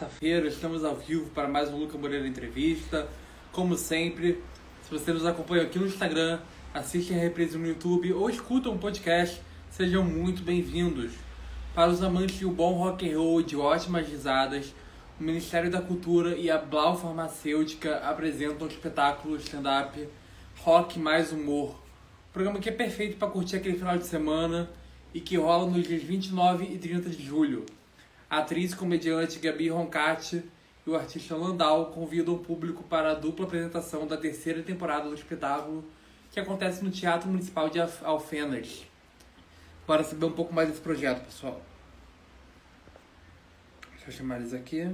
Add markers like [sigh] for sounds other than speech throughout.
Quarta-feira, estamos ao vivo para mais um Luca Moreira Entrevista. Como sempre, se você nos acompanha aqui no Instagram, assiste a reprise no YouTube ou escuta um podcast, sejam muito bem-vindos. Para os amantes de um bom rock and roll de ótimas risadas, o Ministério da Cultura e a Blau Farmacêutica apresentam o espetáculo stand-up Rock Mais Humor. Um programa que é perfeito para curtir aquele final de semana e que rola nos dias 29 e 30 de julho. A atriz e comediante Gabi Roncati e o artista Landau convidam o público para a dupla apresentação da terceira temporada do espetáculo, que acontece no Teatro Municipal de Alfenas. Bora saber um pouco mais desse projeto, pessoal. Deixa eu chamar eles aqui.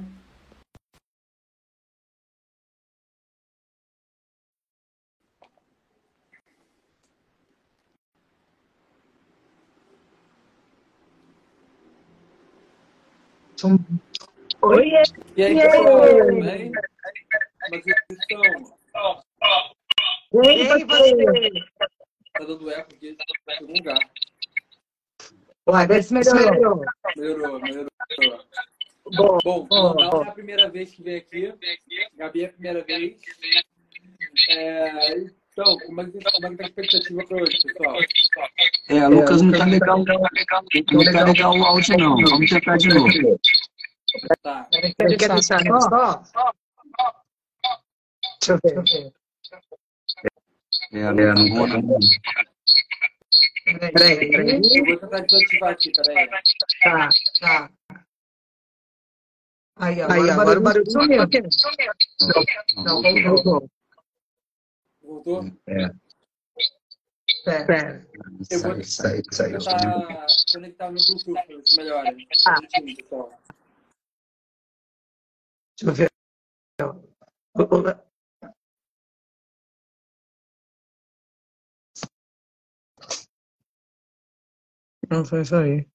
Oi, E aí, E aí? pessoal, tudo bem? Como é que vocês? Tá dando eco aqui em algum lugar. Uai, vê se melhorou. Melhorou, melhorou. Bom, Bom, bom. é a primeira vez que vem aqui. Gabi é a primeira vez. É, então, como é que é tá a expectativa para hoje, pessoal? É, Lucas, não tá legal, não tá legal o áudio não. Vamos tentar de novo. Tá. Quer deixar só? Deixa eu ver. É, não, não vou não. Peraí, peraí. Eu vou tentar desativar aqui, peraí. Tá, tá. Aí, agora, agora o barulho sumiu. Não, Não, voltou. Voltou? É, Pera. Eu vou sai, sai, Vou sai. tentar conectar no Bluetooth se melhora. Ah. Deixa eu ver. Não foi isso aí.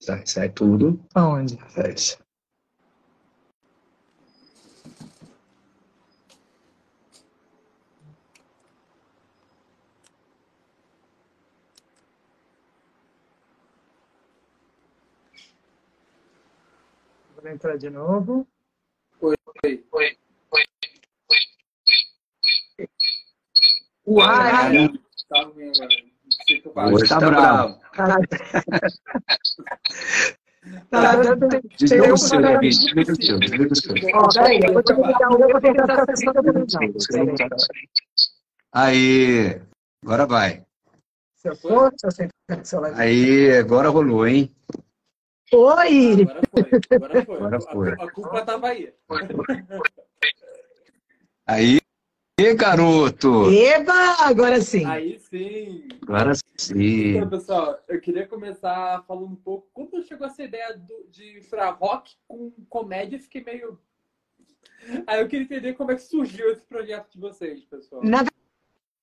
Sai, sai tudo. Aonde? Sai. Vou entrar de novo. Oi. Uai! Tá ruim agora. Não sei o que eu faço. Hoje tá bravo. [laughs] Tá dando Desliga o seu, Davi. Desliga o seu. Desliga o seu. Ó, peraí, eu vou te ligar, eu vou tentar acessar a televisão. Aí, agora vai. Se eu for, se eu sentar no celular. Aí, agora rolou, hein? Oi! Agora foi. Agora foi. Agora foi. A, a culpa tava aí. Aí, Ê, garoto! Eba! Agora sim. Aí sim. Agora sim. Então, pessoal, eu queria começar falando um pouco. Quando chegou essa ideia do- de misturar rock com comédia, eu fiquei meio. Aí eu queria entender como é que surgiu esse projeto de vocês, pessoal. Na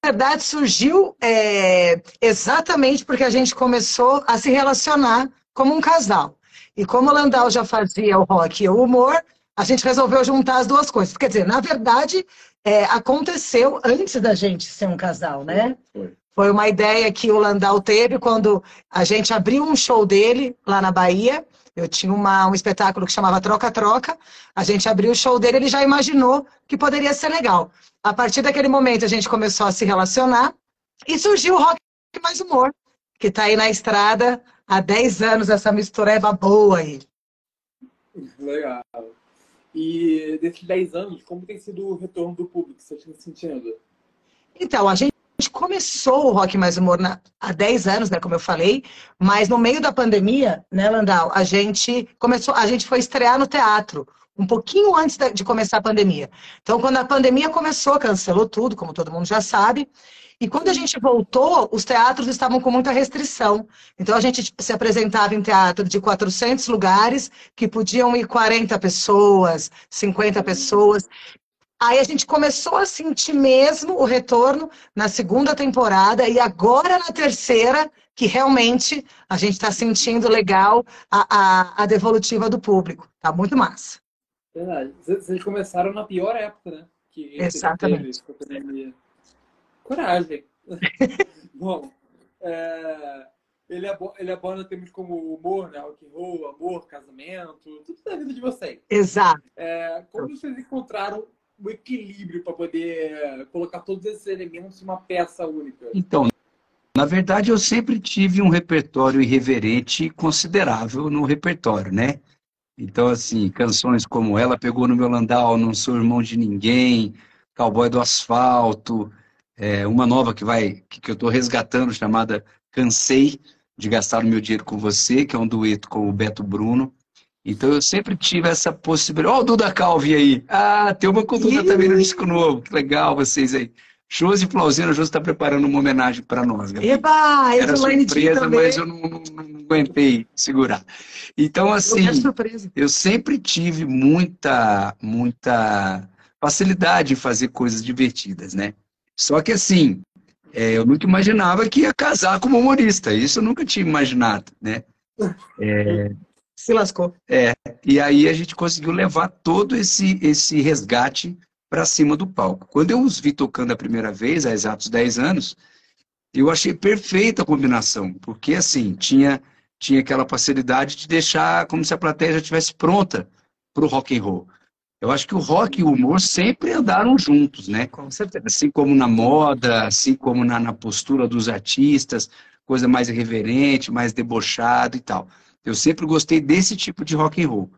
verdade, surgiu é, exatamente porque a gente começou a se relacionar como um casal. E como o Landau já fazia o rock e o humor, a gente resolveu juntar as duas coisas. Quer dizer, na verdade, é, aconteceu antes da gente ser um casal, né? Foi. Foi uma ideia que o Landau teve quando a gente abriu um show dele lá na Bahia. Eu tinha uma, um espetáculo que chamava Troca-Troca. A gente abriu o show dele, ele já imaginou que poderia ser legal. A partir daquele momento, a gente começou a se relacionar e surgiu o Rock Mais Humor, que está aí na estrada há 10 anos, essa mistureba boa aí. Legal. E desses 10 anos, como tem sido o retorno do público? Você está sentindo? Então, a gente começou o Rock Mais Humor na- há 10 anos, né, como eu falei, mas no meio da pandemia, né, Landau, a gente começou, a gente foi estrear no teatro, um pouquinho antes de começar a pandemia. Então, quando a pandemia começou, cancelou tudo, como todo mundo já sabe, e quando a gente voltou, os teatros estavam com muita restrição. Então, a gente se apresentava em teatro de 400 lugares, que podiam ir 40 pessoas, 50 pessoas. Aí a gente começou a sentir mesmo o retorno na segunda temporada e agora na terceira, que realmente a gente está sentindo legal a, a, a devolutiva do público. Tá muito massa. Verdade. Vocês começaram na pior época, né? Que Exatamente. teve com a pandemia. Coragem. [laughs] Bom, é, ele, aborda, ele aborda temas como humor, né? Rock and roll, amor, casamento, tudo da vida de vocês. Exato. É, como vocês encontraram o equilíbrio para poder colocar todos esses elementos em uma peça única? Então, na verdade, eu sempre tive um repertório irreverente considerável no repertório, né? Então, assim, canções como Ela Pegou no Meu Landau, Não Sou Irmão de Ninguém, Cowboy do Asfalto, é, uma nova que vai que, que eu estou resgatando, chamada Cansei de Gastar o Meu Dinheiro com Você, que é um dueto com o Beto Bruno. Então eu sempre tive essa possibilidade. Ó, oh, o Duda Calvi aí. Ah, tem uma cultura também no disco novo. Que legal vocês aí. Josi Flauzino, Josi está preparando uma homenagem para nós. Gabi. Eba, Era surpresa, mas eu não, não, aguentei segurar. Então, assim, eu sempre tive muita, muita facilidade em fazer coisas divertidas, né? Só que, assim, é, eu nunca imaginava que ia casar como humorista. Isso eu nunca tinha imaginado, né? É, Se lascou. É, e aí a gente conseguiu levar todo esse, esse resgate para cima do palco. Quando eu os vi tocando a primeira vez, há exatos 10 anos, eu achei perfeita a combinação, porque assim, tinha, tinha aquela facilidade de deixar como se a plateia já estivesse pronta para o rock and roll. Eu acho que o rock e o humor sempre andaram juntos, né? Com certeza. Assim como na moda, assim como na, na postura dos artistas, coisa mais irreverente, mais debochado e tal. Eu sempre gostei desse tipo de rock and roll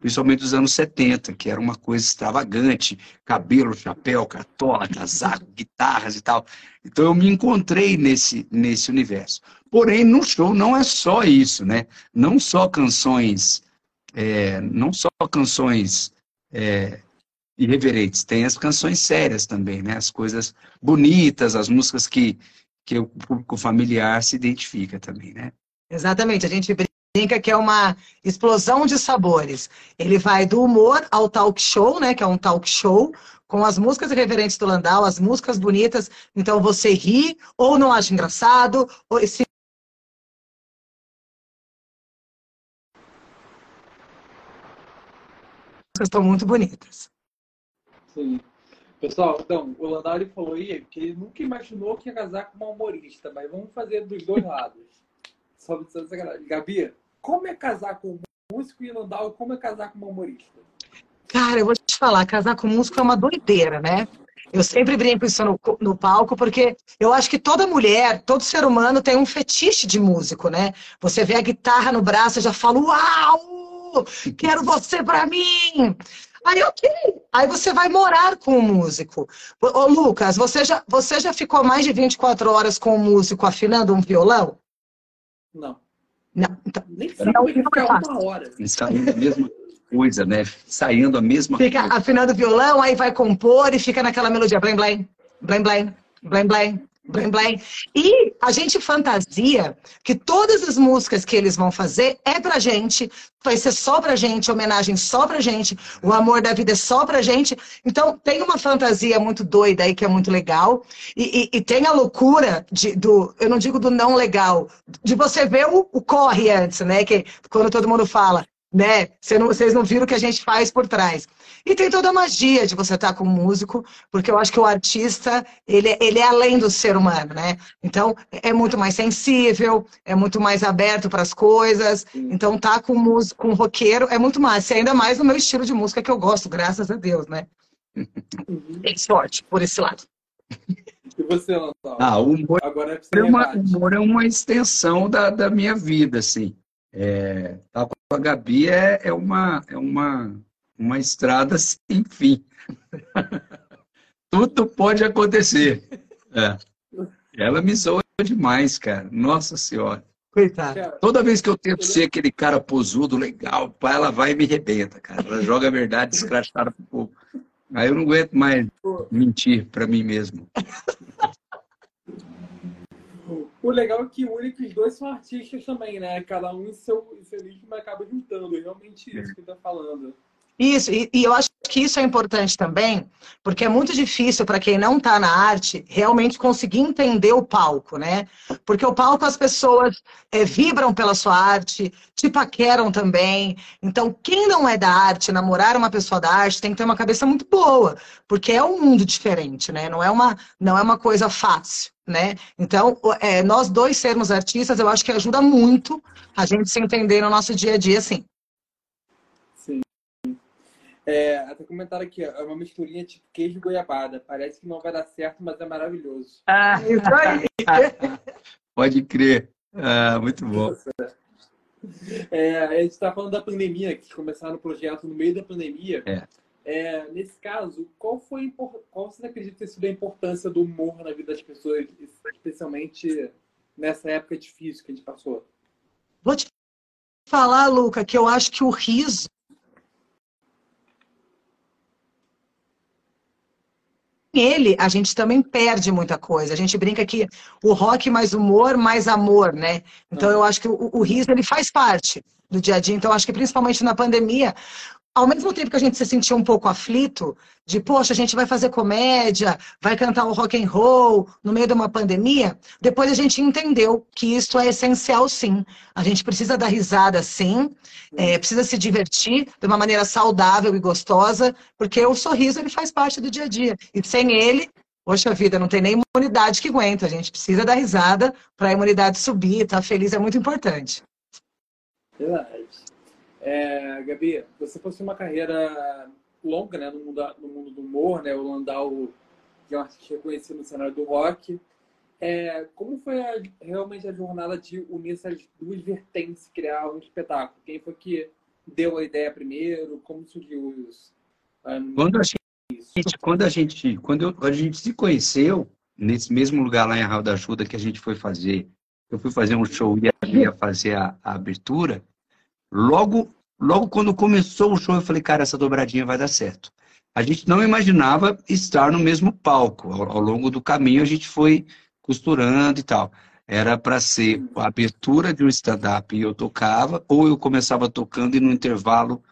principalmente dos anos 70, que era uma coisa extravagante, cabelo, chapéu, cartola, casaco, guitarras e tal. Então eu me encontrei nesse, nesse universo. Porém, no show não é só isso, né? Não só canções, é, não só canções é, irreverentes, tem as canções sérias também, né? As coisas bonitas, as músicas que, que o público familiar se identifica também, né? Exatamente, a gente brinca que é uma explosão de sabores. Ele vai do humor ao talk show, né, que é um talk show, com as músicas irreverentes do Landau, as músicas bonitas, então você ri ou não acha engraçado, ou se estão muito bonitas. Sim. Pessoal, então, o Landau falou aí que ele nunca imaginou que ia casar com uma humorista, mas vamos fazer dos dois lados. Só, só Gabi, como é casar com um músico e Landau, como é casar com uma humorista? Cara, eu vou te falar, casar com músico é uma doideira, né? Eu sempre brinco isso no, no, palco, porque eu acho que toda mulher, todo ser humano tem um fetiche de músico, né? Você vê a guitarra no braço e já fala, uau, quero você pra mim. Aí, ok. Aí você vai morar com o músico. Ô, Lucas, você já, você já ficou mais de 24 horas com o músico afinando um violão? Não. Não, então, Nem sabe não, ficar uma hora. Ensaiando a mesma coisa, né? Saindo a mesma fica coisa. afinando o violão, aí vai compor e fica naquela melodia. Blém, blém, blém, blém, blém, blém. Blém, blém. E a gente fantasia que todas as músicas que eles vão fazer é pra gente, vai ser só pra gente, homenagem só pra gente, o amor da vida é só pra gente. Então tem uma fantasia muito doida aí que é muito legal. E, e, e tem a loucura de, do, eu não digo do não legal, de você ver o, o corre antes, né? Que quando todo mundo fala, né? Vocês não viram o que a gente faz por trás. E tem toda a magia de você estar com um músico, porque eu acho que o artista, ele, ele é além do ser humano, né? Então, é muito mais sensível, é muito mais aberto para as coisas. Então, tá com músico, com um roqueiro, é muito mais. E ainda mais no meu estilo de música que eu gosto, graças a Deus, né? Tem sorte por esse lado. E você, Lantal? Ah, o humor, Agora é, uma, humor é uma extensão da, da minha vida, assim. É, tá a Gabi é, é, uma, é uma, uma estrada sem fim. Tudo pode acontecer. É. Ela me zoa demais, cara. Nossa Senhora. Coitada. Toda vez que eu tento ser aquele cara posudo, legal, ela vai e me rebenta, cara. Ela joga a verdade escrachada pro povo. Aí eu não aguento mais mentir para mim mesmo. O legal é que une que os dois são artistas também, né? Cada um em seu, mas acaba juntando. É realmente isso que tá falando. Isso, e, e, eu acho que isso é importante também, porque é muito difícil para quem não está na arte realmente conseguir entender o palco, né? Porque o palco as pessoas é, vibram pela sua arte, te paqueram também. Então, quem não é da arte, namorar uma pessoa da arte, tem que ter uma cabeça muito boa, porque é um mundo diferente, né? Não é uma, não é uma coisa fácil. Né? Então, é, nós dois sermos artistas, eu acho que ajuda muito a gente se entender no nosso dia a dia, sim. Sim. É, até comentaram aqui, é uma misturinha tipo queijo e goiabada. Parece que não vai dar certo, mas é maravilhoso. Ah, isso aí. [laughs] Pode crer. Ah, muito bom. É, a gente está falando da pandemia, que começaram o projeto no meio da pandemia. É. É, nesse caso, qual foi qual você acredita ter sido a importância do humor na vida das pessoas, especialmente nessa época difícil que a gente passou? Vou te falar, Luca, que eu acho que o riso ele, a gente também perde muita coisa. A gente brinca que o rock mais humor, mais amor, né? Então eu acho que o, o riso ele faz parte do dia a dia. Então eu acho que principalmente na pandemia, ao mesmo tempo que a gente se sentia um pouco aflito, de poxa, a gente vai fazer comédia, vai cantar o rock and roll no meio de uma pandemia, depois a gente entendeu que isso é essencial sim. A gente precisa dar risada sim, é, precisa se divertir de uma maneira saudável e gostosa, porque o sorriso ele faz parte do dia a dia. E sem ele, poxa vida, não tem nem imunidade que aguenta. A gente precisa dar risada para a imunidade subir, estar tá feliz é muito importante. Verdade. É, Gabi, você possui uma carreira longa né, no, mundo, no mundo do humor, né? O Landau que é um artista reconhecido no cenário do rock. É, como foi a, realmente a jornada de unir essas duas vertentes criar um espetáculo? Quem foi que deu a ideia primeiro? Como surgiu isso? Um, quando a gente, quando a gente, quando eu, a gente se conheceu nesse mesmo lugar lá em Arral da Ajuda que a gente foi fazer, eu fui fazer um show e ia fazer a, a abertura. Logo, logo quando começou o show, eu falei, cara, essa dobradinha vai dar certo. A gente não imaginava estar no mesmo palco. Ao, ao longo do caminho, a gente foi costurando e tal. Era para ser a abertura de um stand-up e eu tocava, ou eu começava tocando e no intervalo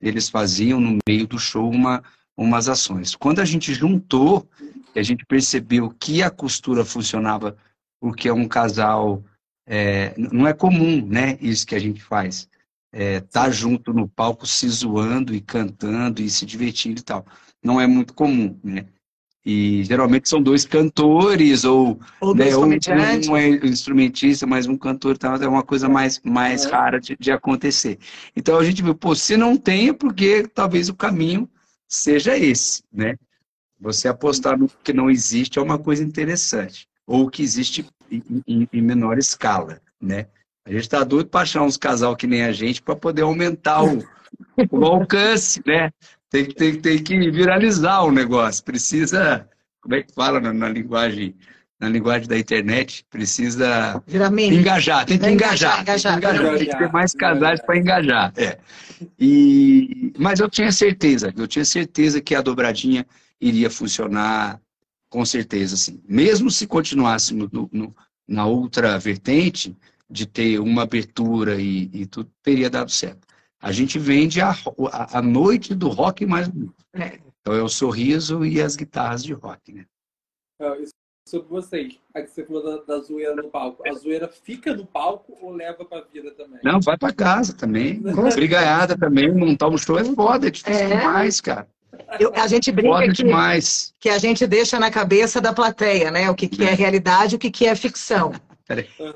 eles faziam, no meio do show, uma, umas ações. Quando a gente juntou, a gente percebeu que a costura funcionava porque é um casal. É, não é comum, né? Isso que a gente faz é, tá junto no palco se zoando e cantando e se divertindo e tal. Não é muito comum, né? E geralmente são dois cantores, ou, ou né, um, um, é instrumentista, mas um cantor tal, é uma coisa mais, mais é. rara de, de, acontecer. Então a gente viu, pô, se não tem, é porque talvez o caminho seja esse, né? Você apostar no que não existe é uma coisa interessante, ou que existe em, em, em menor escala, né? A gente está doido para achar uns casal que nem a gente para poder aumentar o, o alcance, né? Tem, tem, tem que viralizar o negócio. Precisa, como é que fala na, na linguagem na linguagem da internet, precisa engajar, tem que engajar, engajar, tem que, engajar, tem que ter mais casais para engajar. É. E, mas eu tinha certeza, eu tinha certeza que a dobradinha iria funcionar com certeza, assim. Mesmo se continuássemos no, no, na outra vertente, de ter uma abertura e, e tudo, teria dado certo. A gente vende a, a, a noite do rock mais é. Então é o sorriso e as guitarras de rock, né? É, sobre vocês, a que você falou da, da, zoeira no palco. A zoeira fica no palco ou leva pra vida também? Não, vai pra casa também. [laughs] Brigaiada também, montar um show é foda, é difícil é. demais, cara. Eu, a gente brinca que, que, a gente deixa na cabeça da plateia, né? O que, que é realidade, o que, que é ficção.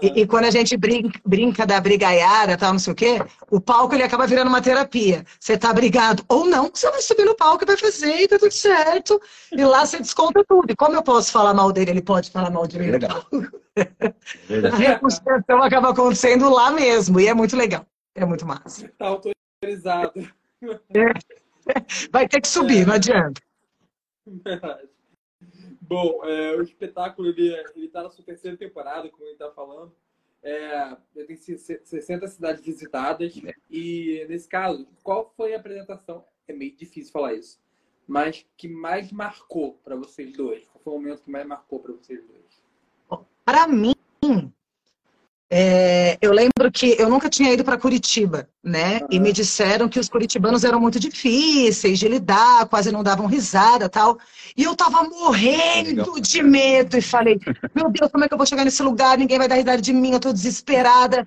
E, e, quando a gente brinca, brinca da brigaiada, tal, não sei o quê, o palco ele acaba virando uma terapia. Você tá brigado ou não, você vai subir no palco e vai fazer e tá tudo certo. E lá você desconta tudo. E como eu posso falar mal dele, ele pode falar mal de mim. Legal. [laughs] a reconstrução acaba acontecendo lá mesmo. E é muito legal. É muito massa. Tá autorizado. Vai ter que subir, é. não adianta. Verdade. Bom, é, o espetáculo ele, ele tá na sua terceira temporada, como ele está falando. É, tem 60 cidades visitadas. E nesse caso, qual foi a apresentação? É meio difícil falar isso, mas que mais marcou para vocês dois? Qual foi o momento que mais marcou para vocês dois? Para mim, é, eu lembro que eu nunca tinha ido para Curitiba, né? Uhum. E me disseram que os curitibanos eram muito difíceis de lidar, quase não davam risada tal. E eu tava morrendo de medo e falei: Meu Deus, como é que eu vou chegar nesse lugar? Ninguém vai dar risada de mim, eu tô desesperada.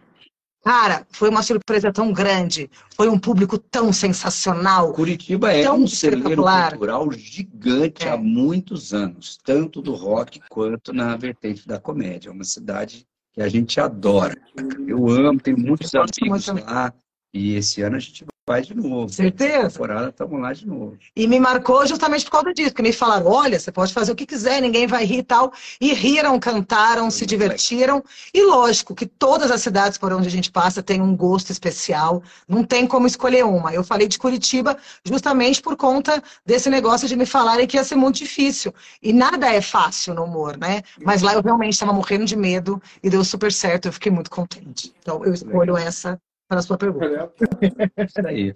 Cara, foi uma surpresa tão grande, foi um público tão sensacional. Curitiba é um celeiro cultural gigante é. há muitos anos, tanto do rock quanto na vertente da comédia. É uma cidade que a gente adora. Eu amo, tenho muitos amigos lá, e esse ano a gente vai de novo. Certeza. temporada estamos lá de novo. E me marcou justamente por causa disso, porque me falaram, olha, você pode fazer o que quiser, ninguém vai rir e tal. E riram, cantaram, se divertiram. E lógico que todas as cidades por onde a gente passa têm um gosto especial, não tem como escolher uma. Eu falei de Curitiba justamente por conta desse negócio de me falarem que ia ser muito difícil. E nada é fácil no humor, né? Mas lá eu realmente estava morrendo de medo e deu super certo, eu fiquei muito contente. Então eu escolho essa para a sua pergunta. Isso aí.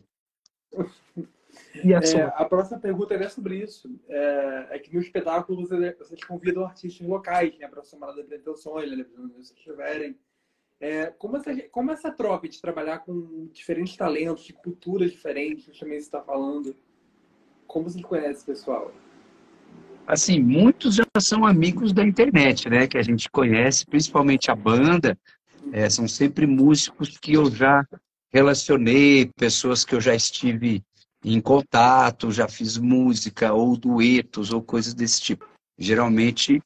E a, é, a, próxima pergunta é sobre isso. É, é que no espetáculo vocês, vocês convidam artistas locais né, para somar as apresentações, né, se vocês estiverem. É, como, essa, como essa troca de trabalhar com diferentes talentos, de culturas diferentes, também está falando, como vocês conhecem esse pessoal? Assim, muitos já são amigos da internet, né? Que a gente conhece, principalmente a banda, é, são sempre músicos que eu já relacionei, pessoas que eu já estive em contato, já fiz música, ou duetos, ou coisas desse tipo. Geralmente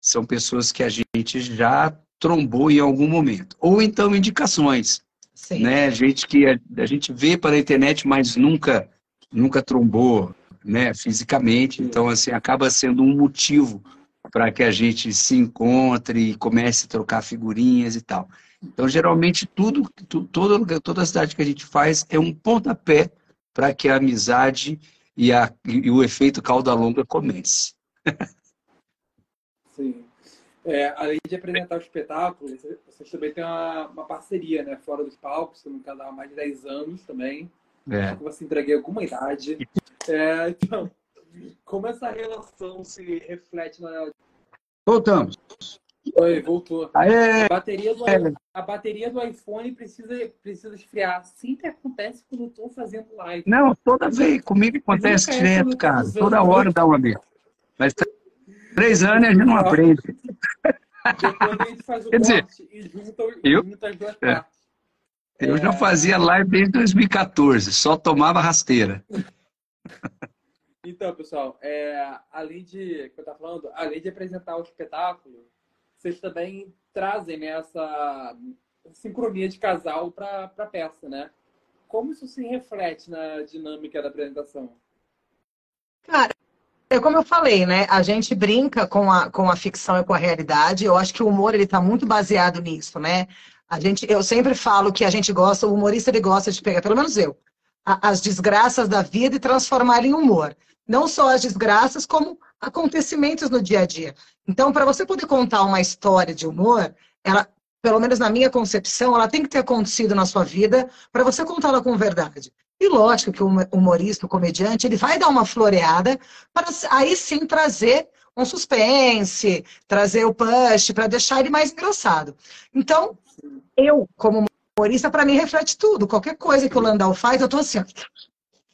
são pessoas que a gente já trombou em algum momento. Ou então indicações. Sim. Né? Gente que a, a gente vê pela internet, mas nunca, nunca trombou né, fisicamente. Então, assim, acaba sendo um motivo para que a gente se encontre e comece a trocar figurinhas e tal. Então, geralmente, tudo, toda, toda a cidade que a gente faz é um pontapé para que a amizade e, a, e o efeito cauda longa comece. [laughs] Sim. É, além de apresentar o espetáculo, vocês também têm uma, uma parceria, né? Fora dos palcos, estão no canal há mais de 10 anos também. É. Que você entreguei alguma idade. É, então, como essa relação se reflete na. Voltamos. Oi, voltou. Aê. A, bateria do, a bateria do iPhone precisa, precisa esfriar. Sempre acontece quando eu estou fazendo live. Não, toda vez. Comigo acontece direto, cara. Toda hora dá uma vez. Mas três anos a gente não aprende. Depois a gente faz o Quer dizer, e junta, eu, junta as duas é. Eu é... já fazia live desde 2014, só tomava rasteira. Então, pessoal, é, além de, que eu tava falando, além de apresentar o espetáculo, vocês também trazem né, essa sincronia de casal para a peça, né? Como isso se reflete na dinâmica da apresentação? Cara, é como eu falei, né? A gente brinca com a, com a ficção e com a realidade. Eu acho que o humor ele está muito baseado nisso, né? A gente, eu sempre falo que a gente gosta, o humorista ele gosta de pegar, pelo menos eu, as desgraças da vida e transformar em humor. Não só as desgraças, como acontecimentos no dia a dia. Então, para você poder contar uma história de humor, ela, pelo menos na minha concepção, ela tem que ter acontecido na sua vida para você contá-la com verdade. E lógico que o humorista, o comediante, ele vai dar uma floreada para aí sim trazer um suspense, trazer o push, para deixar ele mais engraçado. Então, eu, como humorista, para mim reflete tudo. Qualquer coisa que o Landau faz, eu tô assim.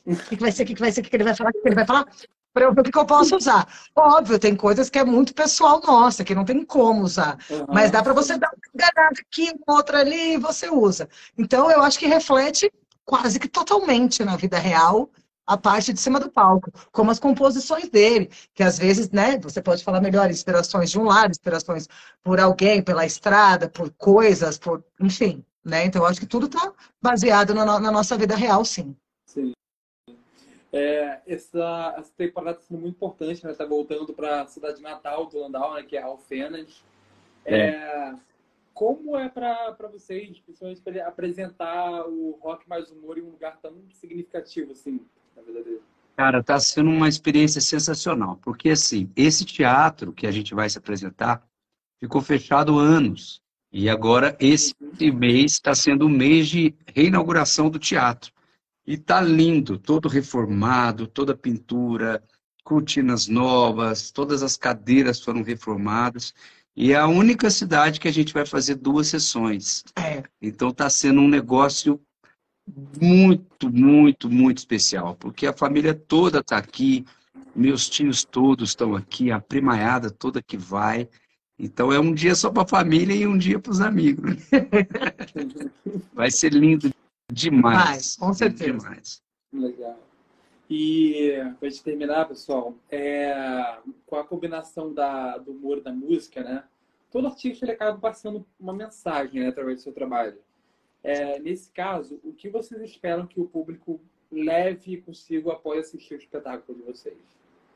O que, que vai ser? O que, que vai ser? O que, que ele vai falar? O que, que ele vai falar? Para eu ver o que eu posso usar. Óbvio, tem coisas que é muito pessoal nossa, que não tem como usar. Uhum. Mas dá para você dar uma enganada aqui, uma outra ali, e você usa. Então, eu acho que reflete quase que totalmente na vida real a parte de cima do palco, como as composições dele, que às vezes, né, você pode falar melhor, inspirações de um lado, inspirações por alguém, pela estrada, por coisas, por, enfim, né? Então, eu acho que tudo está baseado na, na nossa vida real, sim. Sim. É, essa, essa temporada está sendo muito importante, né? Está voltando para a cidade natal do Landau, né? Que é Alfenas. É. É, como é para vocês, principalmente, apresentar o rock mais humor em um lugar tão significativo, assim, na vida dele? Cara, está sendo uma experiência sensacional, porque assim, esse teatro que a gente vai se apresentar ficou fechado anos. E agora, esse uhum. mês está sendo o mês de reinauguração do teatro. E tá lindo, todo reformado, toda pintura, cortinas novas, todas as cadeiras foram reformadas. E é a única cidade que a gente vai fazer duas sessões. É. Então está sendo um negócio muito, muito, muito especial, porque a família toda está aqui, meus tios todos estão aqui, a primaiada toda que vai. Então é um dia só para a família e um dia para os amigos. [laughs] Vai ser lindo demais. Vai, com certeza. Demais. Legal. E para gente terminar, pessoal, é, com a combinação da, do humor da música, né? Todo artista ele acaba passando uma mensagem né, através do seu trabalho. É, nesse caso, o que vocês esperam que o público leve consigo após assistir o espetáculo de vocês?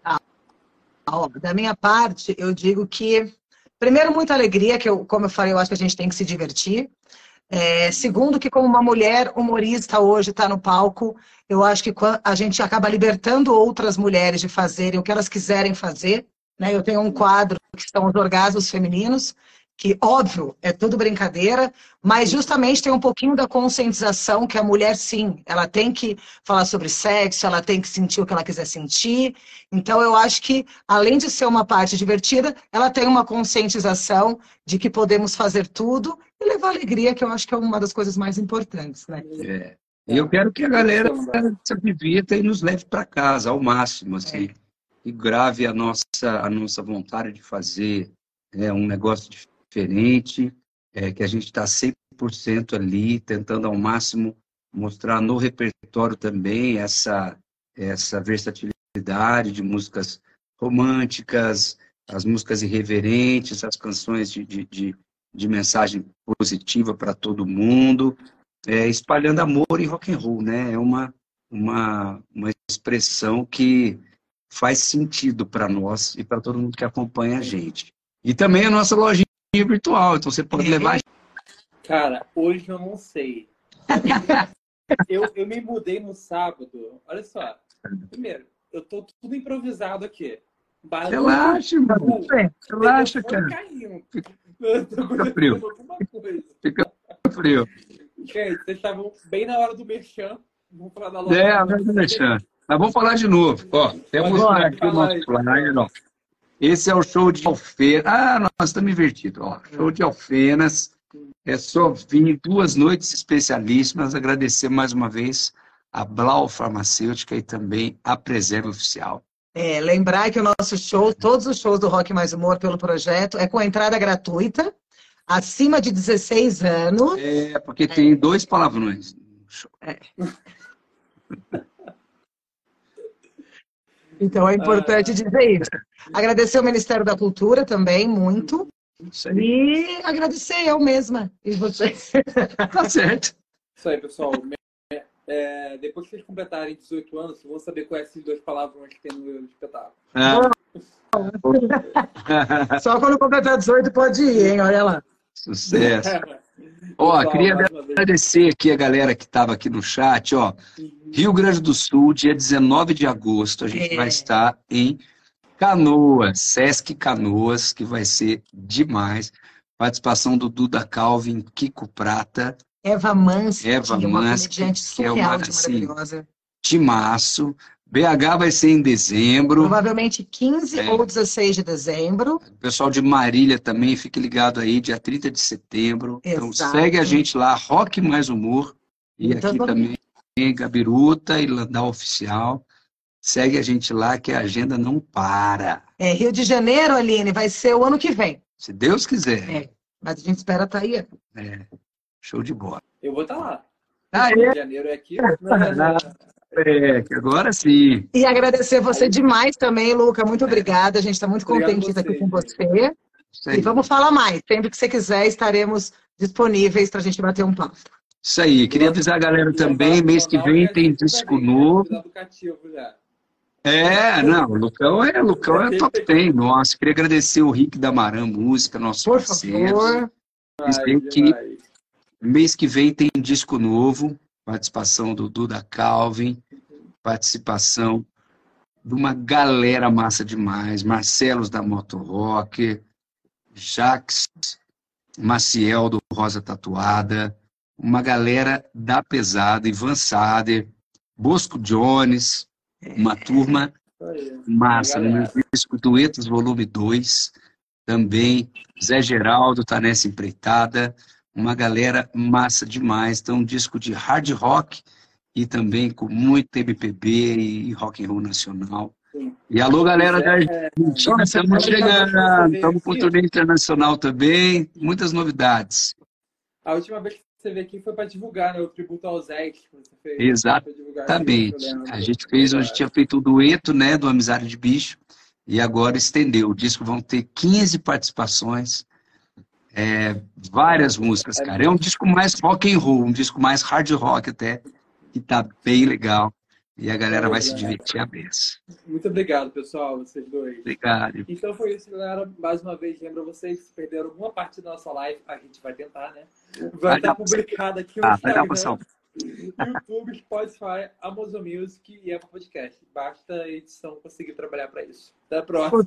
Ah, da minha parte, eu digo que, primeiro, muita alegria, que eu, como eu falei, eu acho que a gente tem que se divertir. É, segundo, que como uma mulher humorista hoje está no palco, eu acho que a gente acaba libertando outras mulheres de fazerem o que elas quiserem fazer. Né? Eu tenho um quadro que são os orgasmos femininos, que, óbvio, é tudo brincadeira, mas justamente tem um pouquinho da conscientização que a mulher, sim, ela tem que falar sobre sexo, ela tem que sentir o que ela quiser sentir. Então, eu acho que, além de ser uma parte divertida, ela tem uma conscientização de que podemos fazer tudo e levar alegria, que eu acho que é uma das coisas mais importantes, né? É. Eu quero que a galera se divirta e nos leve para casa ao máximo, assim, é. e grave a nossa, a nossa vontade de fazer é, um negócio diferente, é, que a gente está 100% ali, tentando ao máximo mostrar no repertório também essa, essa versatilidade de músicas românticas, as músicas irreverentes, as canções de, de, de, de mensagem positiva para todo mundo, é, espalhando amor e rock and roll, né? É uma, uma, uma expressão que faz sentido para nós e para todo mundo que acompanha a gente. E também a nossa lojinha virtual, então você pode levar. [laughs] Cara, hoje eu não sei. [laughs] eu, eu me mudei no sábado. Olha só. Primeiro, eu tô tudo improvisado aqui. Barulho, Relaxa, mano. Relaxa, cara. Caindo. Fica, fica frio. Fica frio. Gente, vocês estavam bem na hora do merchan. Vamos falar da loja. É, a hora do merchan. Mas vamos falar de novo. Ó, temos aqui o nosso flyer, ó. Esse é o show de Alfenas. Ah, nós estamos invertidos. Ó, show de Alfenas. É só vir duas noites especialíssimas. Agradecer mais uma vez a Blau Farmacêutica e também a Preserva Oficial. É, lembrar que o nosso show, todos os shows do Rock Mais Humor pelo projeto, é com entrada gratuita, acima de 16 anos. É, porque é. tem dois palavrões. É. [laughs] Então é importante dizer isso. Agradecer ao Ministério da Cultura também, muito. E agradecer eu mesma. E você. [laughs] tá certo. Isso aí, pessoal. É, depois que vocês completarem 18 anos, vão saber quais esses dois palavrões que tem no espetáculo. Ah. Só quando completar 18 pode ir, hein? Olha lá. Sucesso. [laughs] Ó, Pessoal, queria agradecer aqui a galera que estava aqui no chat, ó. Uhum. Rio Grande do Sul, dia 19 de agosto, a gente é. vai estar em Canoas, Sesc Canoas, que vai ser demais. Participação do Duda Calvin, Kiko Prata. Eva Mansky, Eva Mansky, que é uma, assim, timaço. BH vai ser em dezembro. Provavelmente 15 é. ou 16 de dezembro. O pessoal de Marília também, fique ligado aí, dia 30 de setembro. Então, Exato. Então segue a gente lá, Rock Mais Humor. E então, aqui também Gabiruta e Landau Oficial. Segue a gente lá que a agenda não para. É, Rio de Janeiro, Aline, vai ser o ano que vem. Se Deus quiser. É, mas a gente espera estar tá aí. É, show de bola. Eu vou estar tá lá. Ah, Rio é? de Janeiro é aqui. É, que agora sim. E agradecer você demais também, Luca. Muito obrigada. A gente está muito contente de estar aqui com você. E vamos falar mais. Sempre que você quiser, estaremos disponíveis para a gente bater um papo. Isso aí. Queria avisar a galera também, mês que vem tem disco novo. É, não, o Lucão é, Lucão é top 10, nossa. Queria agradecer o Rick da Maram Música, nosso Por parceiro. Favor. Que mês que vem tem disco novo, participação do Duda Calvin, participação de uma galera massa demais, Marcelos da Moto Rock, Jax, Maciel do Rosa Tatuada, uma galera da pesada, Ivan Sader, Bosco Jones, uma turma massa, no meu disco Duetos Volume 2, também Zé Geraldo tá nessa empreitada, uma galera massa demais, então um disco de hard rock e também com muito MPB e rock and roll nacional. E alô, galera da Argentina, estamos chegando, estamos com turnê internacional também, muitas novidades. A última vez que você veio aqui foi para divulgar né, o tributo ao você fez. Exatamente. A gente fez, a gente tinha feito o dueto né, do Amizade de Bicho e agora estendeu. O disco vão ter 15 participações, é, várias músicas, cara. É um disco mais rock and roll, um disco mais hard rock até, que tá bem legal. E a galera vai se divertir a beça. Muito obrigado, pessoal, vocês dois. Obrigado. Então foi isso, galera. Mais uma vez, lembro vocês que perderam alguma parte da nossa live. A gente vai tentar, né? Vai, vai estar publicado aqui no ah, Instagram, YouTube, Spotify, Amazon Music e Apple Podcast. Basta a edição conseguir trabalhar para isso. Até a próxima.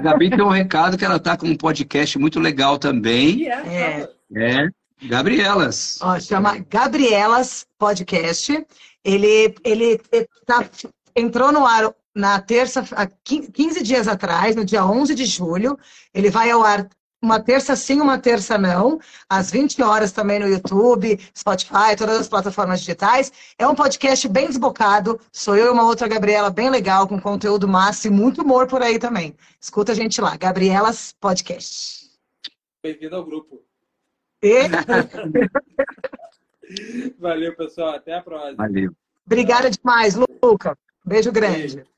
A Gabi tem um recado que ela tá com um podcast muito legal também. é. é. Gabrielas. Ó, chama Gabrielas Podcast. Ele, ele tá, entrou no ar na terça, 15 dias atrás, no dia 11 de julho. Ele vai ao ar uma terça sim, uma terça não, às 20 horas também no YouTube, Spotify, todas as plataformas digitais. É um podcast bem desbocado. Sou eu e uma outra Gabriela bem legal, com conteúdo massa e muito humor por aí também. Escuta a gente lá, Gabrielas Podcast. Bem-vindo ao grupo. E... Valeu, pessoal. Até a próxima. Valeu. Obrigada demais, Luca. Beijo grande. Beijo.